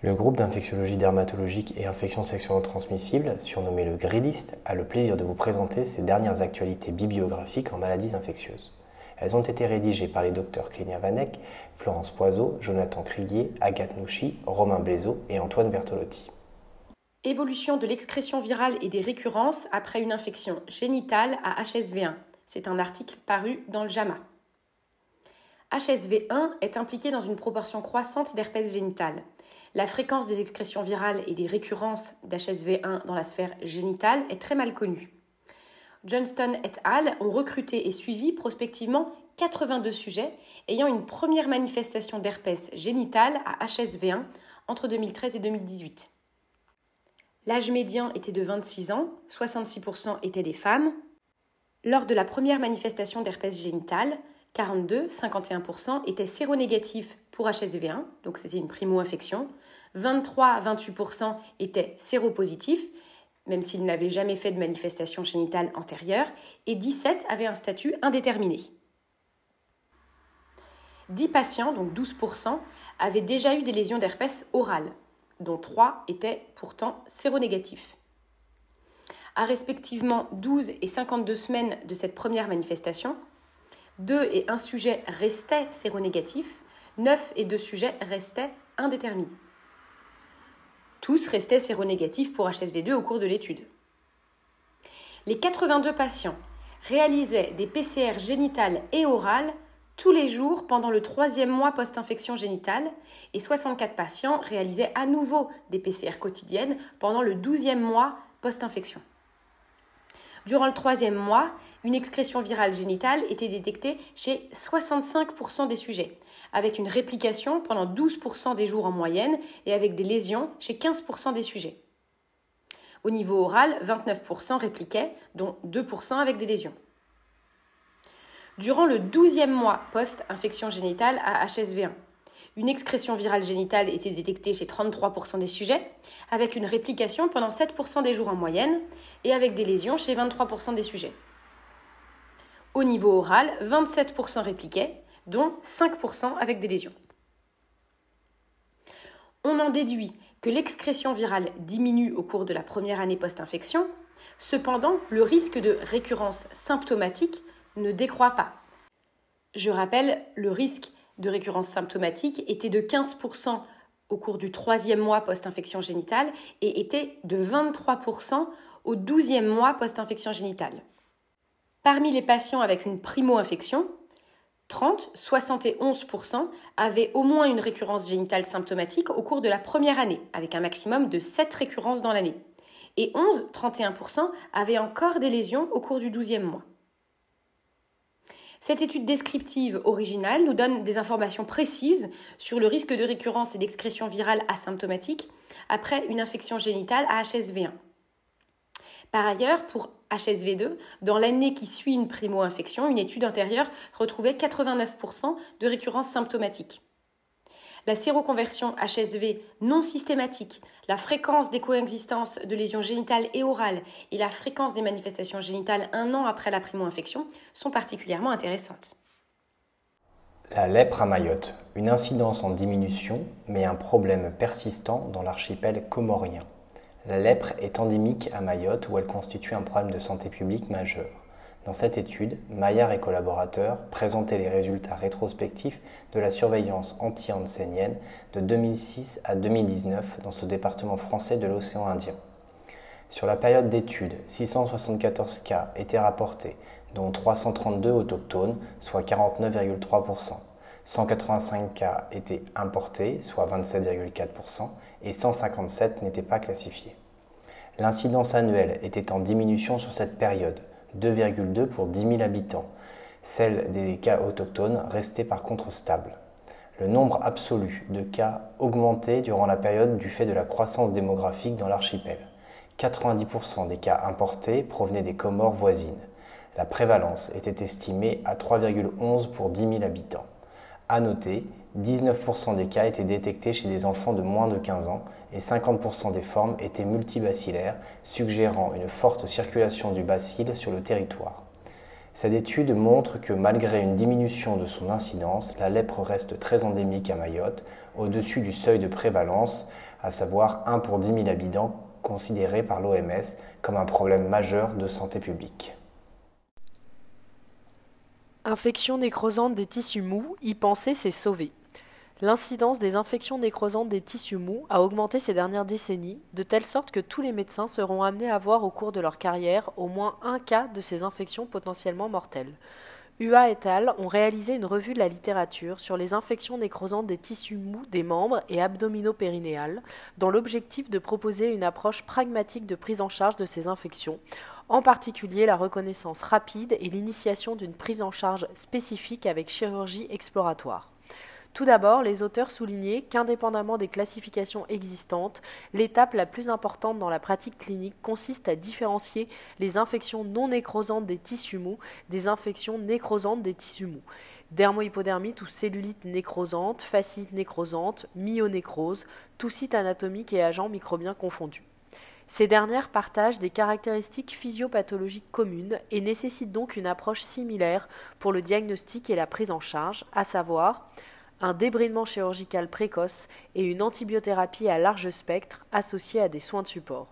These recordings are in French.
Le groupe d'infectiologie dermatologique et infections sexuellement transmissibles, surnommé le GRIDIST, a le plaisir de vous présenter ses dernières actualités bibliographiques en maladies infectieuses. Elles ont été rédigées par les docteurs Clénia Vanek, Florence Poiseau, Jonathan Criguier, Agathe Nouchy, Romain Blaiseau et Antoine Bertolotti. Évolution de l'excrétion virale et des récurrences après une infection génitale à HSV1. C'est un article paru dans le JAMA. HSV1 est impliqué dans une proportion croissante d'herpès génital. La fréquence des excrétions virales et des récurrences d'HSV1 dans la sphère génitale est très mal connue. Johnston et al. ont recruté et suivi prospectivement 82 sujets ayant une première manifestation d'herpès génital à HSV1 entre 2013 et 2018. L'âge médian était de 26 ans, 66% étaient des femmes. Lors de la première manifestation d'herpès génital, 42, 51% étaient séronégatifs pour HSV1, donc c'était une primo-infection. 23, 28% étaient séropositifs, même s'ils n'avaient jamais fait de manifestation génitale antérieure, et 17 avaient un statut indéterminé. 10 patients, donc 12%, avaient déjà eu des lésions d'herpès orales, dont 3 étaient pourtant séronégatifs. À respectivement 12 et 52 semaines de cette première manifestation, 2 et 1 sujet restaient séronégatifs, 9 et 2 sujets restaient indéterminés. Tous restaient séronégatifs pour HSV2 au cours de l'étude. Les 82 patients réalisaient des PCR génitales et orales tous les jours pendant le troisième mois post-infection génitale et 64 patients réalisaient à nouveau des PCR quotidiennes pendant le douzième mois post-infection. Durant le troisième mois, une excrétion virale génitale était détectée chez 65% des sujets, avec une réplication pendant 12% des jours en moyenne et avec des lésions chez 15% des sujets. Au niveau oral, 29% répliquaient, dont 2% avec des lésions. Durant le 12e mois post-infection génitale à HSV1, une excrétion virale génitale était détectée chez 33% des sujets, avec une réplication pendant 7% des jours en moyenne et avec des lésions chez 23% des sujets. Au niveau oral, 27% répliquaient, dont 5% avec des lésions. On en déduit que l'excrétion virale diminue au cours de la première année post-infection, cependant le risque de récurrence symptomatique ne décroît pas. Je rappelle, le risque de récurrence symptomatique était de 15% au cours du troisième mois post-infection génitale et était de 23% au douzième mois post-infection génitale. Parmi les patients avec une primo-infection, 30, 71% avaient au moins une récurrence génitale symptomatique au cours de la première année, avec un maximum de 7 récurrences dans l'année. Et 11, 31% avaient encore des lésions au cours du douzième mois. Cette étude descriptive originale nous donne des informations précises sur le risque de récurrence et d'excrétion virale asymptomatique après une infection génitale à HSV1. Par ailleurs, pour HSV2, dans l'année qui suit une primo-infection, une étude antérieure retrouvait 89% de récurrence symptomatique la séroconversion HSV non systématique, la fréquence des coexistences de lésions génitales et orales et la fréquence des manifestations génitales un an après la primo-infection sont particulièrement intéressantes. La lèpre à Mayotte, une incidence en diminution, mais un problème persistant dans l'archipel comorien. La lèpre est endémique à Mayotte où elle constitue un problème de santé publique majeur. Dans cette étude, Maillard et collaborateurs présentaient les résultats rétrospectifs de la surveillance anti-hansénienne de 2006 à 2019 dans ce département français de l'océan Indien. Sur la période d'étude, 674 cas étaient rapportés, dont 332 autochtones, soit 49,3%. 185 cas étaient importés, soit 27,4%, et 157 n'étaient pas classifiés. L'incidence annuelle était en diminution sur cette période, 2,2 pour 10 000 habitants. Celle des cas autochtones restait par contre stable. Le nombre absolu de cas augmentait durant la période du fait de la croissance démographique dans l'archipel. 90% des cas importés provenaient des Comores voisines. La prévalence était estimée à 3,11 pour 10 000 habitants. À noter, 19% des cas étaient détectés chez des enfants de moins de 15 ans et 50% des formes étaient multibacillaires, suggérant une forte circulation du bacille sur le territoire. Cette étude montre que malgré une diminution de son incidence, la lèpre reste très endémique à Mayotte, au-dessus du seuil de prévalence à savoir 1 pour 10 000 habitants, considéré par l'OMS comme un problème majeur de santé publique. Infection nécrosante des tissus mous, y penser c'est sauver. L'incidence des infections nécrosantes des tissus mous a augmenté ces dernières décennies, de telle sorte que tous les médecins seront amenés à voir au cours de leur carrière au moins un cas de ces infections potentiellement mortelles. UA et al. ont réalisé une revue de la littérature sur les infections nécrosantes des tissus mous des membres et abdominaux périnéales, dans l'objectif de proposer une approche pragmatique de prise en charge de ces infections, en particulier la reconnaissance rapide et l'initiation d'une prise en charge spécifique avec chirurgie exploratoire. Tout d'abord, les auteurs soulignaient qu'indépendamment des classifications existantes, l'étape la plus importante dans la pratique clinique consiste à différencier les infections non nécrosantes des tissus mous des infections nécrosantes des tissus mous. Dermohypodermite ou cellulite nécrosante, fascite nécrosante, myonécrose, tout site anatomique et agents microbiens confondus. Ces dernières partagent des caractéristiques physiopathologiques communes et nécessitent donc une approche similaire pour le diagnostic et la prise en charge, à savoir un débridement chirurgical précoce et une antibiothérapie à large spectre associée à des soins de support.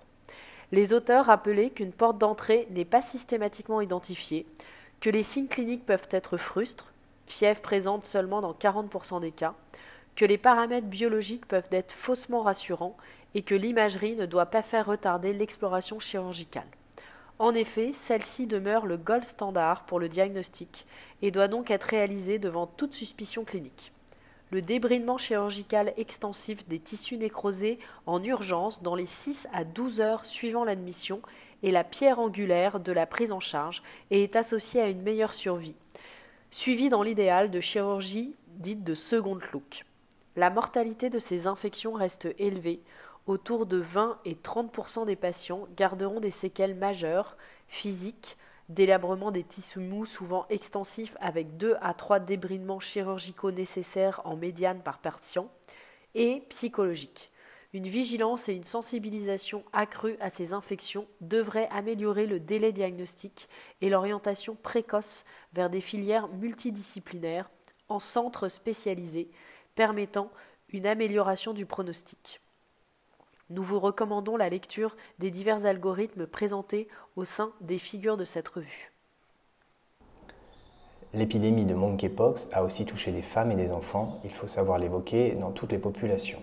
Les auteurs rappelaient qu'une porte d'entrée n'est pas systématiquement identifiée, que les signes cliniques peuvent être frustres, fièvre présente seulement dans 40% des cas, que les paramètres biologiques peuvent être faussement rassurants et que l'imagerie ne doit pas faire retarder l'exploration chirurgicale. En effet, celle-ci demeure le gold standard pour le diagnostic et doit donc être réalisée devant toute suspicion clinique le débridement chirurgical extensif des tissus nécrosés en urgence dans les 6 à 12 heures suivant l'admission est la pierre angulaire de la prise en charge et est associé à une meilleure survie, suivi dans l'idéal de chirurgie dite de seconde look. La mortalité de ces infections reste élevée, autour de 20 et 30% des patients garderont des séquelles majeures, physiques, délabrement des tissus mous souvent extensifs avec 2 à 3 débridements chirurgicaux nécessaires en médiane par patient, et psychologique. Une vigilance et une sensibilisation accrue à ces infections devraient améliorer le délai diagnostique et l'orientation précoce vers des filières multidisciplinaires en centres spécialisés, permettant une amélioration du pronostic. Nous vous recommandons la lecture des divers algorithmes présentés au sein des figures de cette revue. L'épidémie de monkeypox a aussi touché des femmes et des enfants, il faut savoir l'évoquer dans toutes les populations.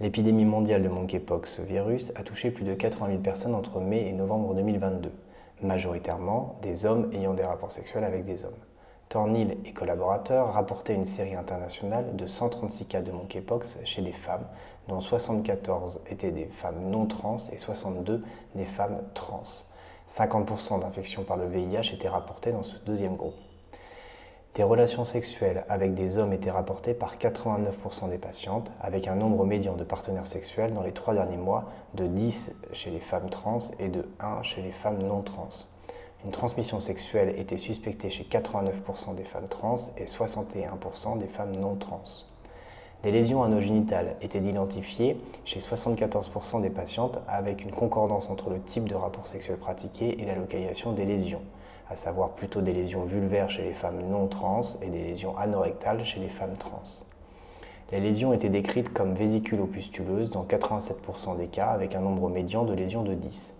L'épidémie mondiale de monkeypox virus a touché plus de 80 000 personnes entre mai et novembre 2022, majoritairement des hommes ayant des rapports sexuels avec des hommes. Tornil et collaborateurs rapportaient une série internationale de 136 cas de monkeypox chez des femmes, dont 74 étaient des femmes non trans et 62 des femmes trans. 50% d'infections par le VIH étaient rapportées dans ce deuxième groupe. Des relations sexuelles avec des hommes étaient rapportées par 89% des patientes, avec un nombre médian de partenaires sexuels dans les trois derniers mois de 10 chez les femmes trans et de 1 chez les femmes non trans. Une transmission sexuelle était suspectée chez 89% des femmes trans et 61% des femmes non trans. Des lésions anogénitales étaient identifiées chez 74% des patientes avec une concordance entre le type de rapport sexuel pratiqué et la localisation des lésions, à savoir plutôt des lésions vulvaires chez les femmes non trans et des lésions anorectales chez les femmes trans. Les lésions étaient décrites comme vésiculopustuleuses dans 87% des cas avec un nombre médian de lésions de 10.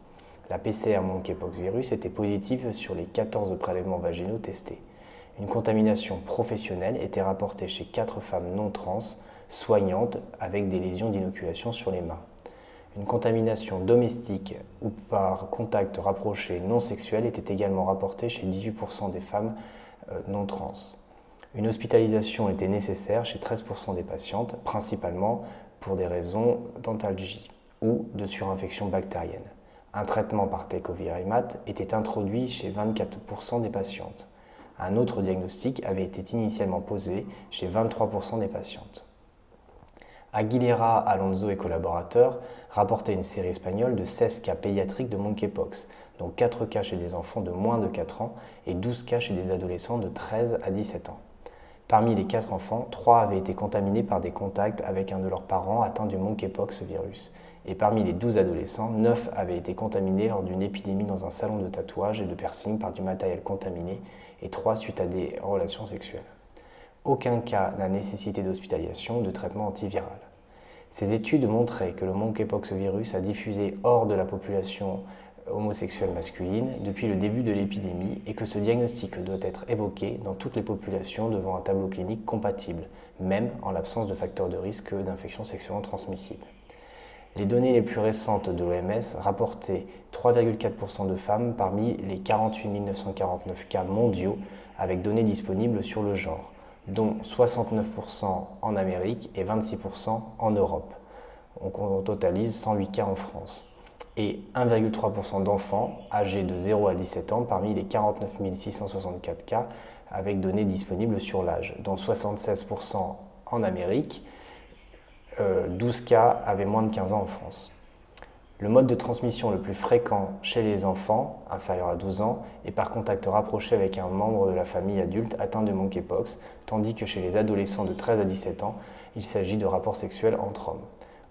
La PCR monkeypox virus était positive sur les 14 prélèvements vaginaux testés. Une contamination professionnelle était rapportée chez 4 femmes non trans soignantes avec des lésions d'inoculation sur les mains. Une contamination domestique ou par contact rapproché non sexuel était également rapportée chez 18% des femmes euh, non trans. Une hospitalisation était nécessaire chez 13% des patientes, principalement pour des raisons d'antalgie ou de surinfection bactérienne. Un traitement par tecovirimat était introduit chez 24% des patientes. Un autre diagnostic avait été initialement posé chez 23% des patientes. Aguilera, Alonso et collaborateurs rapportaient une série espagnole de 16 cas pédiatriques de monkeypox, dont 4 cas chez des enfants de moins de 4 ans et 12 cas chez des adolescents de 13 à 17 ans. Parmi les 4 enfants, 3 avaient été contaminés par des contacts avec un de leurs parents atteint du monkeypox virus et parmi les 12 adolescents, 9 avaient été contaminés lors d'une épidémie dans un salon de tatouage et de piercing par du matériel contaminé et 3 suite à des relations sexuelles. Aucun cas n'a nécessité d'hospitalisation ou de traitement antiviral. Ces études montraient que le monkeypox virus a diffusé hors de la population homosexuelle masculine depuis le début de l'épidémie et que ce diagnostic doit être évoqué dans toutes les populations devant un tableau clinique compatible, même en l'absence de facteurs de risque d'infection sexuellement transmissible. Les données les plus récentes de l'OMS rapportaient 3,4% de femmes parmi les 48 949 cas mondiaux avec données disponibles sur le genre, dont 69% en Amérique et 26% en Europe. On totalise 108 cas en France. Et 1,3% d'enfants âgés de 0 à 17 ans parmi les 49 664 cas avec données disponibles sur l'âge, dont 76% en Amérique 12 euh, cas avaient moins de 15 ans en France. Le mode de transmission le plus fréquent chez les enfants, inférieurs à 12 ans, est par contact rapproché avec un membre de la famille adulte atteint de monkeypox, tandis que chez les adolescents de 13 à 17 ans, il s'agit de rapports sexuels entre hommes.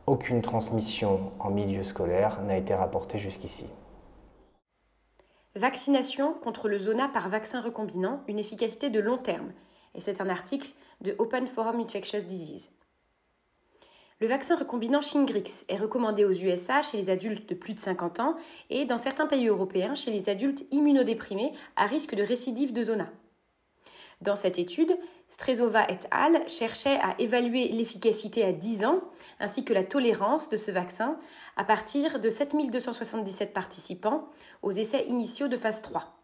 Aucune transmission en milieu scolaire n'a été rapportée jusqu'ici. Vaccination contre le zona par vaccin recombinant, une efficacité de long terme. Et c'est un article de Open Forum Infectious Disease. Le vaccin recombinant Shingrix est recommandé aux USA chez les adultes de plus de 50 ans et dans certains pays européens chez les adultes immunodéprimés à risque de récidive de zona. Dans cette étude, Strezova et al. cherchaient à évaluer l'efficacité à 10 ans ainsi que la tolérance de ce vaccin à partir de 7277 participants aux essais initiaux de phase 3.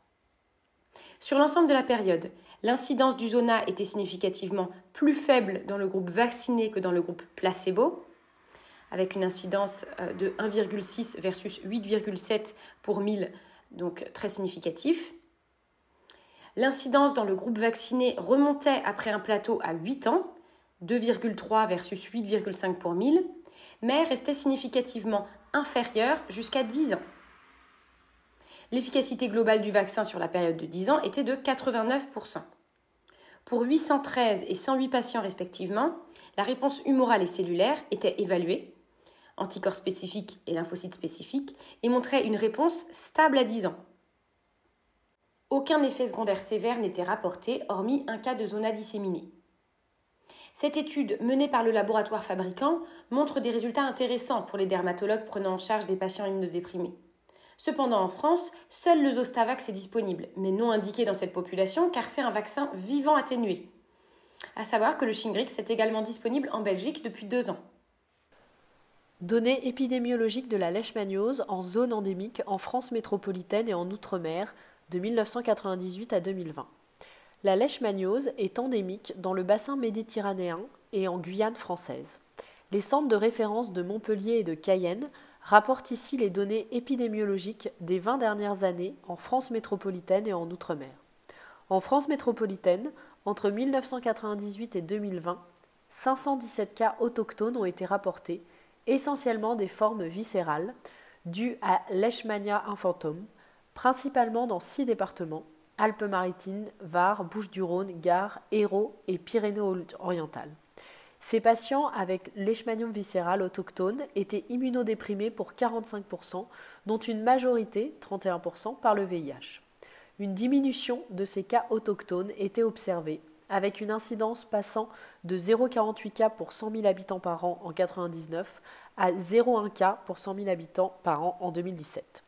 Sur l'ensemble de la période, l'incidence du zona était significativement plus faible dans le groupe vacciné que dans le groupe placebo, avec une incidence euh, de 1,6 versus 8,7 pour 1000, donc très significatif. L'incidence dans le groupe vacciné remontait après un plateau à 8 ans, 2,3 versus 8,5 pour 1000, mais restait significativement inférieure jusqu'à 10 ans. L'efficacité globale du vaccin sur la période de 10 ans était de 89%. Pour 813 et 108 patients respectivement, la réponse humorale et cellulaire était évaluée, anticorps spécifiques et lymphocytes spécifiques, et montrait une réponse stable à 10 ans. Aucun effet secondaire sévère n'était rapporté, hormis un cas de zona disséminée. Cette étude, menée par le laboratoire fabricant, montre des résultats intéressants pour les dermatologues prenant en charge des patients immunodéprimés. Cependant, en France, seul le Zostavax est disponible, mais non indiqué dans cette population car c'est un vaccin vivant atténué. À savoir que le Shingrix est également disponible en Belgique depuis deux ans. Données épidémiologiques de la leishmaniose en zone endémique en France métropolitaine et en Outre-mer de 1998 à 2020. La leishmaniose est endémique dans le bassin méditerranéen et en Guyane française. Les centres de référence de Montpellier et de Cayenne rapporte ici les données épidémiologiques des 20 dernières années en France métropolitaine et en Outre-mer. En France métropolitaine, entre 1998 et 2020, 517 cas autochtones ont été rapportés, essentiellement des formes viscérales, dues à Leishmania infantum, principalement dans six départements Alpes-Maritimes, Var, Bouches-du-Rhône, Gard, Hérault et Pyrénées-Orientales. Ces patients avec leishmanium viscéral autochtone étaient immunodéprimés pour 45%, dont une majorité, 31%, par le VIH. Une diminution de ces cas autochtones était observée, avec une incidence passant de 0,48 cas pour 100 000 habitants par an en 1999 à 0,1 cas pour 100 000 habitants par an en 2017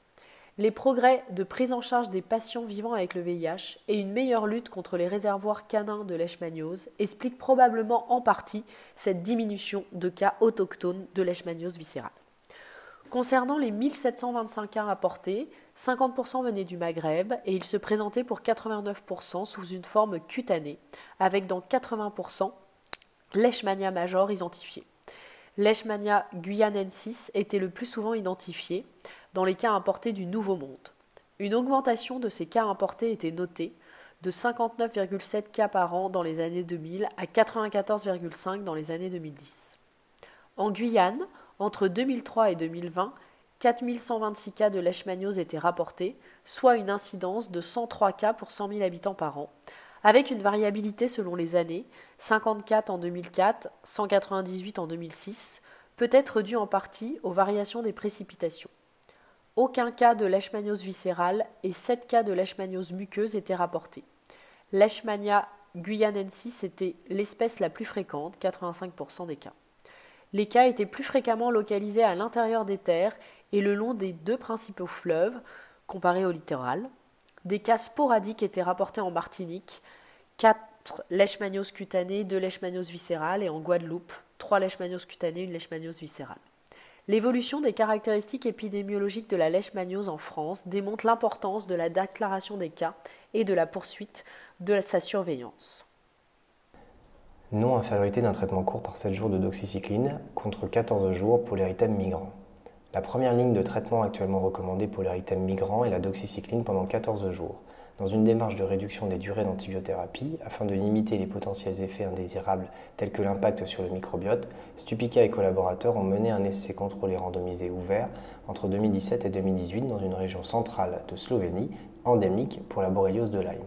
les progrès de prise en charge des patients vivant avec le VIH et une meilleure lutte contre les réservoirs canins de leishmaniose expliquent probablement en partie cette diminution de cas autochtones de leishmaniose viscérale. Concernant les 1725 cas rapportés, 50% venaient du Maghreb et ils se présentaient pour 89% sous une forme cutanée, avec dans 80% Leishmania major identifié. Leishmania guyanensis était le plus souvent identifié, dans les cas importés du Nouveau Monde. Une augmentation de ces cas importés était notée, de 59,7 cas par an dans les années 2000 à 94,5 dans les années 2010. En Guyane, entre 2003 et 2020, 4126 cas de leishmaniose étaient rapportés, soit une incidence de 103 cas pour 100 000 habitants par an, avec une variabilité selon les années, 54 en 2004, 198 en 2006, peut être due en partie aux variations des précipitations. Aucun cas de leishmaniose viscérale et 7 cas de leishmaniose muqueuse étaient rapportés. Leishmania guyanensis était l'espèce la plus fréquente, 85% des cas. Les cas étaient plus fréquemment localisés à l'intérieur des terres et le long des deux principaux fleuves, comparés au littoral. Des cas sporadiques étaient rapportés en Martinique, 4 leishmanioses cutanées, 2 leishmanioses viscérales, et en Guadeloupe, 3 leishmanioses cutanées, 1 leishmaniose viscérale. L'évolution des caractéristiques épidémiologiques de la leishmaniose en France démontre l'importance de la déclaration des cas et de la poursuite de sa surveillance. Non-infériorité d'un traitement court par 7 jours de doxycycline contre 14 jours pour l'érythème migrant. La première ligne de traitement actuellement recommandée pour l'érythème migrant est la doxycycline pendant 14 jours. Dans une démarche de réduction des durées d'antibiothérapie, afin de limiter les potentiels effets indésirables tels que l'impact sur le microbiote, Stupica et collaborateurs ont mené un essai contrôlé randomisé ouvert entre 2017 et 2018 dans une région centrale de Slovénie, endémique pour la borréliose de Lyme.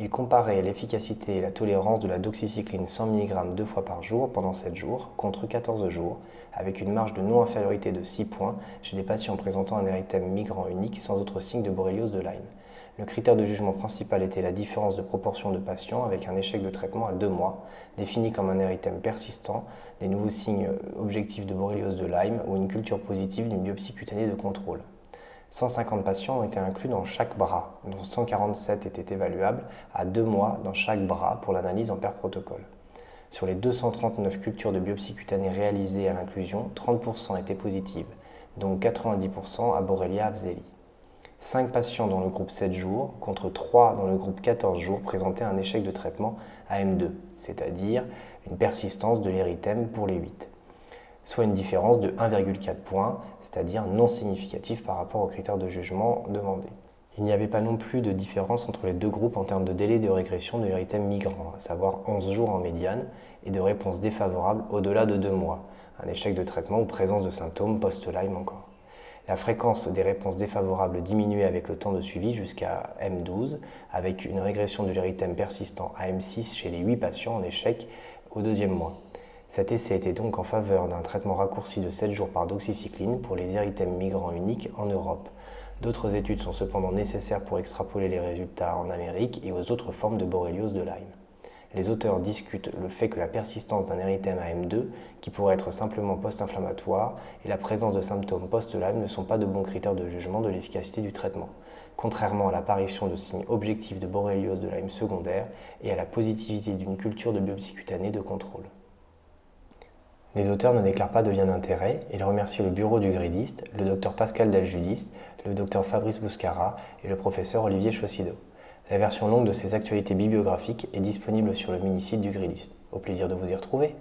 Ils comparaient l'efficacité et la tolérance de la doxycycline 100 mg deux fois par jour pendant 7 jours contre 14 jours, avec une marge de non-infériorité de 6 points chez des patients présentant un érythème migrant unique sans autre signe de borréliose de Lyme. Le critère de jugement principal était la différence de proportion de patients avec un échec de traitement à deux mois, défini comme un érythème persistant, des nouveaux signes objectifs de borréliose de Lyme ou une culture positive d'une biopsie cutanée de contrôle. 150 patients ont été inclus dans chaque bras, dont 147 étaient évaluables à deux mois dans chaque bras pour l'analyse en paire protocole. Sur les 239 cultures de biopsie cutanée réalisées à l'inclusion, 30% étaient positives, dont 90% à Borrelia afzeli. 5 patients dans le groupe 7 jours contre 3 dans le groupe 14 jours présentaient un échec de traitement AM2, c'est-à-dire une persistance de l'érythème pour les 8, soit une différence de 1,4 points, c'est-à-dire non significatif par rapport aux critères de jugement demandés. Il n'y avait pas non plus de différence entre les deux groupes en termes de délai de régression de l'érythème migrant, à savoir 11 jours en médiane, et de réponse défavorable au-delà de 2 mois, un échec de traitement ou présence de symptômes post-Lyme encore. La fréquence des réponses défavorables diminuait avec le temps de suivi jusqu'à M12, avec une régression de l'érythème persistant à M6 chez les 8 patients en échec au deuxième mois. Cet essai était donc en faveur d'un traitement raccourci de 7 jours par doxycycline pour les érythèmes migrants uniques en Europe. D'autres études sont cependant nécessaires pour extrapoler les résultats en Amérique et aux autres formes de borréliose de Lyme les auteurs discutent le fait que la persistance d'un érythème AM2, qui pourrait être simplement post-inflammatoire, et la présence de symptômes post-Lyme ne sont pas de bons critères de jugement de l'efficacité du traitement, contrairement à l'apparition de signes objectifs de borréliose de Lyme secondaire et à la positivité d'une culture de biopsie cutanée de contrôle. Les auteurs ne déclarent pas de lien d'intérêt. Ils remercient le bureau du gridiste, le docteur Pascal Daljudis, le docteur Fabrice Bouscara et le professeur Olivier Chaussido. La version longue de ces actualités bibliographiques est disponible sur le mini-site du Gridist. Au plaisir de vous y retrouver